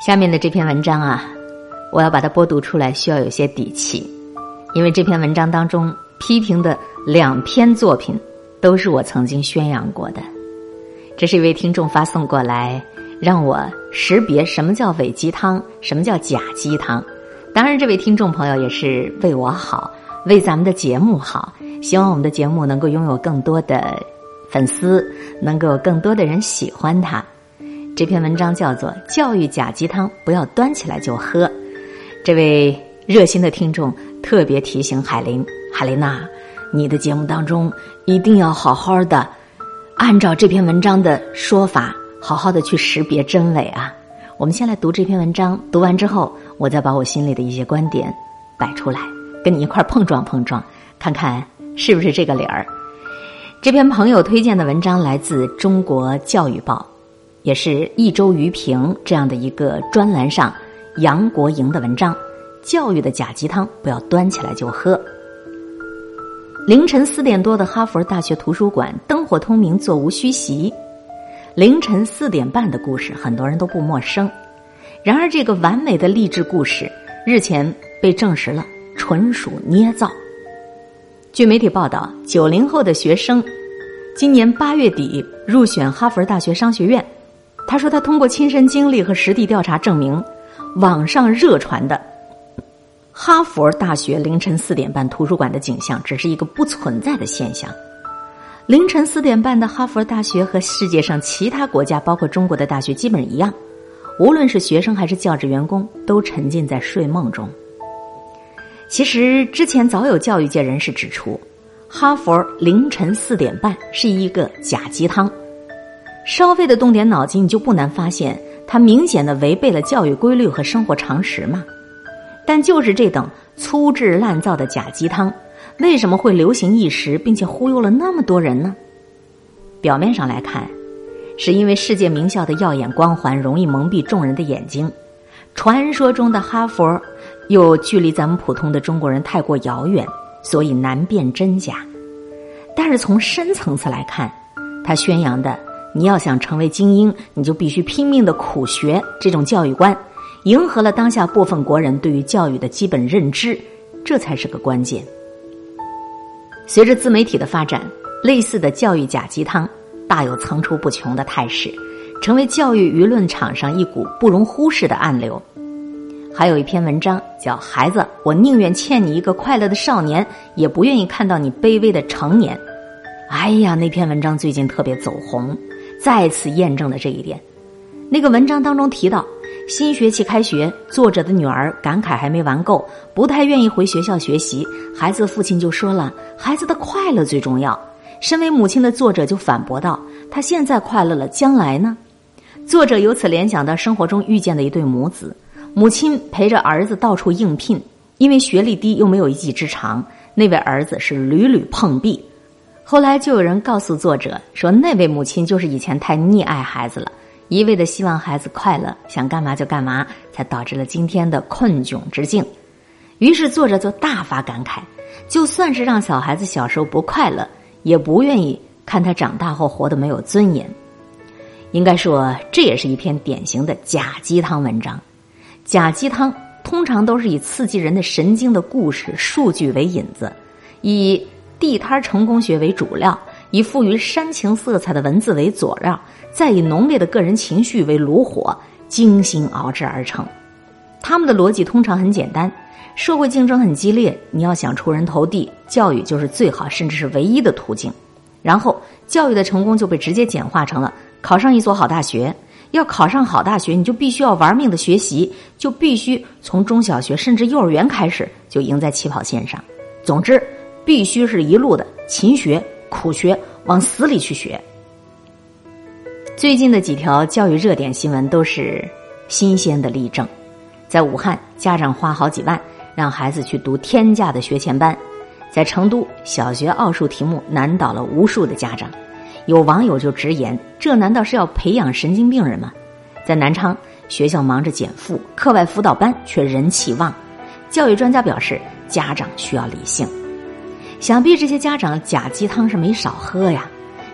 下面的这篇文章啊，我要把它播读出来，需要有些底气，因为这篇文章当中批评的两篇作品都是我曾经宣扬过的。这是一位听众发送过来，让我识别什么叫伪鸡汤，什么叫假鸡汤。当然，这位听众朋友也是为我好，为咱们的节目好，希望我们的节目能够拥有更多的粉丝，能够更多的人喜欢它。这篇文章叫做《教育假鸡汤，不要端起来就喝》。这位热心的听众特别提醒海林：海琳娜，你的节目当中一定要好好的按照这篇文章的说法，好好的去识别真伪啊！我们先来读这篇文章，读完之后，我再把我心里的一些观点摆出来，跟你一块碰撞碰撞，看看是不是这个理儿。这篇朋友推荐的文章来自《中国教育报》。也是一周余评这样的一个专栏上，杨国营的文章《教育的假鸡汤不要端起来就喝》。凌晨四点多的哈佛大学图书馆灯火通明，座无虚席。凌晨四点半的故事，很多人都不陌生。然而，这个完美的励志故事日前被证实了纯属捏造。据媒体报道，九零后的学生今年八月底入选哈佛大学商学院。说：“他通过亲身经历和实地调查证明，网上热传的哈佛大学凌晨四点半图书馆的景象只是一个不存在的现象。凌晨四点半的哈佛大学和世界上其他国家，包括中国的大学基本一样，无论是学生还是教职员工，都沉浸在睡梦中。其实之前早有教育界人士指出，哈佛凌晨四点半是一个假鸡汤。”稍微的动点脑筋，你就不难发现，它明显的违背了教育规律和生活常识嘛。但就是这等粗制滥造的假鸡汤，为什么会流行一时，并且忽悠了那么多人呢？表面上来看，是因为世界名校的耀眼光环容易蒙蔽众人的眼睛，传说中的哈佛又距离咱们普通的中国人太过遥远，所以难辨真假。但是从深层次来看，他宣扬的。你要想成为精英，你就必须拼命的苦学。这种教育观，迎合了当下部分国人对于教育的基本认知，这才是个关键。随着自媒体的发展，类似的教育假鸡汤大有层出不穷的态势，成为教育舆论场上一股不容忽视的暗流。还有一篇文章叫《孩子，我宁愿欠你一个快乐的少年，也不愿意看到你卑微的成年》。哎呀，那篇文章最近特别走红。再次验证了这一点。那个文章当中提到，新学期开学，作者的女儿感慨还没玩够，不太愿意回学校学习。孩子父亲就说了：“孩子的快乐最重要。”身为母亲的作者就反驳道：“他现在快乐了，将来呢？”作者由此联想到生活中遇见的一对母子，母亲陪着儿子到处应聘，因为学历低又没有一技之长，那位儿子是屡屡碰壁。后来就有人告诉作者说，那位母亲就是以前太溺爱孩子了，一味的希望孩子快乐，想干嘛就干嘛，才导致了今天的困窘之境。于是作者就大发感慨，就算是让小孩子小时候不快乐，也不愿意看他长大后活得没有尊严。应该说，这也是一篇典型的假鸡汤文章。假鸡汤通常都是以刺激人的神经的故事、数据为引子，以。地摊成功学为主料，以富于煽情色彩的文字为佐料，再以浓烈的个人情绪为炉火，精心熬制而成。他们的逻辑通常很简单：社会竞争很激烈，你要想出人头地，教育就是最好甚至是唯一的途径。然后，教育的成功就被直接简化成了考上一所好大学。要考上好大学，你就必须要玩命的学习，就必须从中小学甚至幼儿园开始就赢在起跑线上。总之。必须是一路的勤学苦学，往死里去学。最近的几条教育热点新闻都是新鲜的例证。在武汉，家长花好几万让孩子去读天价的学前班；在成都，小学奥数题目难倒了无数的家长。有网友就直言：“这难道是要培养神经病人吗？”在南昌，学校忙着减负，课外辅导班却人气旺。教育专家表示，家长需要理性。想必这些家长假鸡汤是没少喝呀，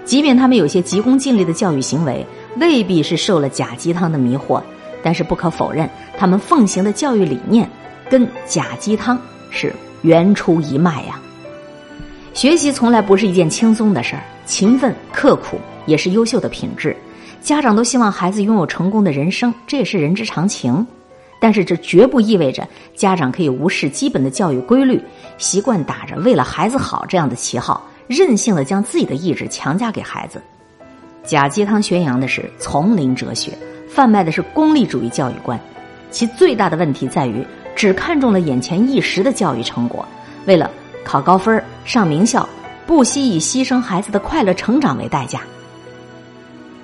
即便他们有些急功近利的教育行为，未必是受了假鸡汤的迷惑，但是不可否认，他们奉行的教育理念跟假鸡汤是源出一脉呀。学习从来不是一件轻松的事儿，勤奋刻苦也是优秀的品质。家长都希望孩子拥有成功的人生，这也是人之常情。但是这绝不意味着家长可以无视基本的教育规律，习惯打着为了孩子好这样的旗号，任性的将自己的意志强加给孩子。假鸡汤宣扬的是丛林哲学，贩卖的是功利主义教育观，其最大的问题在于只看重了眼前一时的教育成果，为了考高分上名校，不惜以牺牲孩子的快乐成长为代价。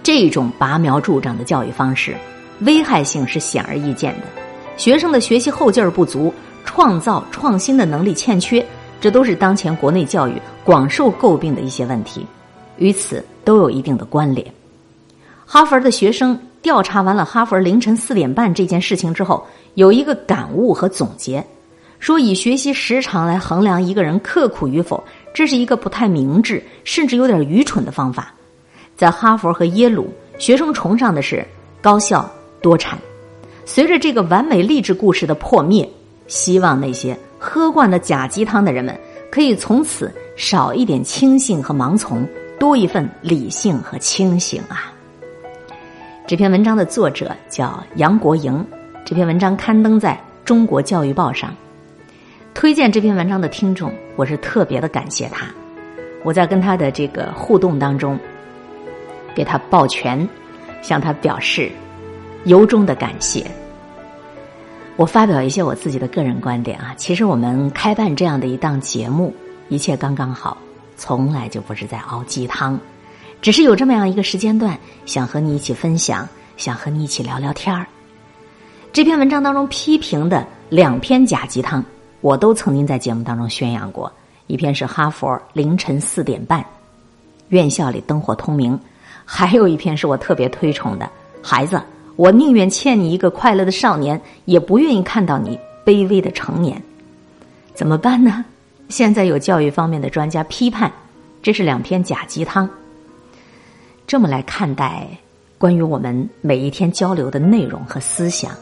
这种拔苗助长的教育方式，危害性是显而易见的。学生的学习后劲儿不足，创造创新的能力欠缺，这都是当前国内教育广受诟病的一些问题，与此都有一定的关联。哈佛的学生调查完了哈佛凌晨四点半这件事情之后，有一个感悟和总结，说以学习时长来衡量一个人刻苦与否，这是一个不太明智，甚至有点愚蠢的方法。在哈佛和耶鲁，学生崇尚的是高效多产。随着这个完美励志故事的破灭，希望那些喝惯了假鸡汤的人们可以从此少一点轻信和盲从，多一份理性和清醒啊！这篇文章的作者叫杨国营，这篇文章刊登在中国教育报上。推荐这篇文章的听众，我是特别的感谢他。我在跟他的这个互动当中。给他抱拳，向他表示由衷的感谢。我发表一些我自己的个人观点啊，其实我们开办这样的一档节目，一切刚刚好，从来就不是在熬鸡汤，只是有这么样一个时间段，想和你一起分享，想和你一起聊聊天儿。这篇文章当中批评的两篇假鸡汤，我都曾经在节目当中宣扬过。一篇是哈佛凌晨四点半，院校里灯火通明。还有一篇是我特别推崇的孩子，我宁愿欠你一个快乐的少年，也不愿意看到你卑微的成年。怎么办呢？现在有教育方面的专家批判，这是两篇假鸡汤。这么来看待关于我们每一天交流的内容和思想，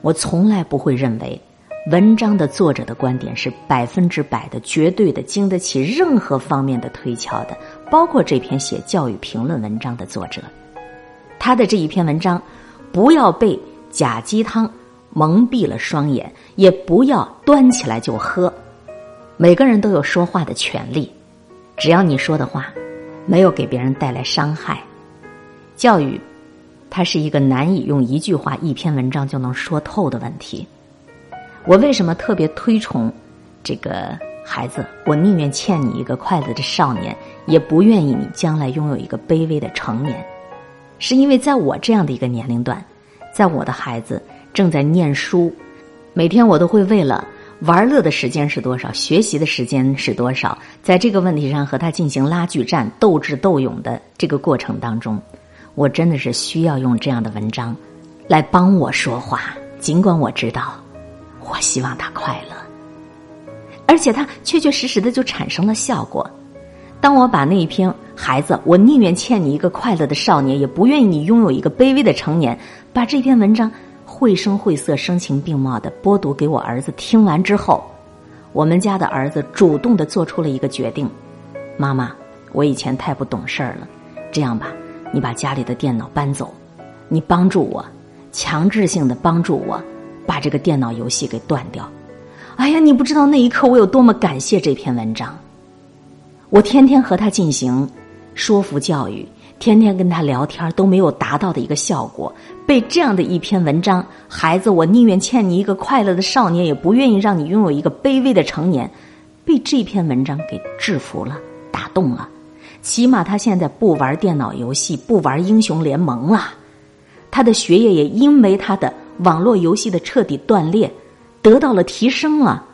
我从来不会认为文章的作者的观点是百分之百的、绝对的、经得起任何方面的推敲的。包括这篇写教育评论文章的作者，他的这一篇文章，不要被假鸡汤蒙蔽了双眼，也不要端起来就喝。每个人都有说话的权利，只要你说的话没有给别人带来伤害。教育，它是一个难以用一句话、一篇文章就能说透的问题。我为什么特别推崇这个？孩子，我宁愿欠你一个快乐的少年，也不愿意你将来拥有一个卑微的成年。是因为在我这样的一个年龄段，在我的孩子正在念书，每天我都会为了玩乐的时间是多少，学习的时间是多少，在这个问题上和他进行拉锯战、斗智斗勇的这个过程当中，我真的是需要用这样的文章来帮我说话。尽管我知道，我希望他快乐。而且它确确实实的就产生了效果。当我把那一篇孩子，我宁愿欠你一个快乐的少年，也不愿意你拥有一个卑微的成年。把这篇文章绘声绘色、声情并茂的播读给我儿子听完之后，我们家的儿子主动的做出了一个决定：妈妈，我以前太不懂事儿了。这样吧，你把家里的电脑搬走，你帮助我，强制性的帮助我，把这个电脑游戏给断掉。哎呀，你不知道那一刻我有多么感谢这篇文章。我天天和他进行说服教育，天天跟他聊天都没有达到的一个效果，被这样的一篇文章，孩子，我宁愿欠你一个快乐的少年，也不愿意让你拥有一个卑微的成年，被这篇文章给制服了，打动了。起码他现在不玩电脑游戏，不玩英雄联盟了，他的学业也因为他的网络游戏的彻底断裂。得到了提升了，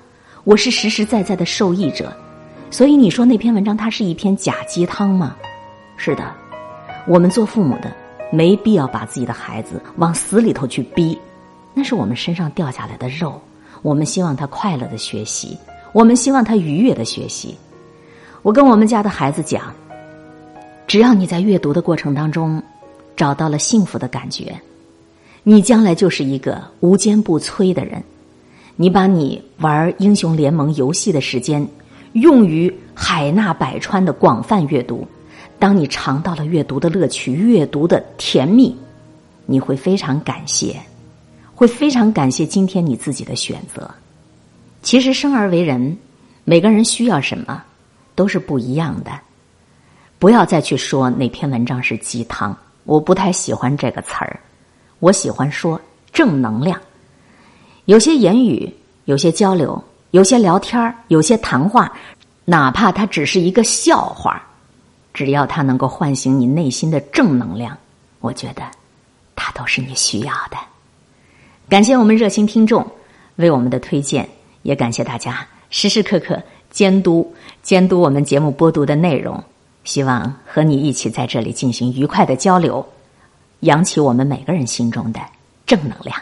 我是实实在在的受益者，所以你说那篇文章它是一篇假鸡汤吗？是的，我们做父母的没必要把自己的孩子往死里头去逼，那是我们身上掉下来的肉，我们希望他快乐的学习，我们希望他愉悦的学习。我跟我们家的孩子讲，只要你在阅读的过程当中找到了幸福的感觉，你将来就是一个无坚不摧的人。你把你玩英雄联盟游戏的时间用于海纳百川的广泛阅读，当你尝到了阅读的乐趣、阅读的甜蜜，你会非常感谢，会非常感谢今天你自己的选择。其实生而为人，每个人需要什么都是不一样的。不要再去说哪篇文章是鸡汤，我不太喜欢这个词儿，我喜欢说正能量。有些言语，有些交流，有些聊天有些谈话，哪怕它只是一个笑话，只要它能够唤醒你内心的正能量，我觉得它都是你需要的。感谢我们热心听众为我们的推荐，也感谢大家时时刻刻监督监督我们节目播读的内容。希望和你一起在这里进行愉快的交流，扬起我们每个人心中的正能量。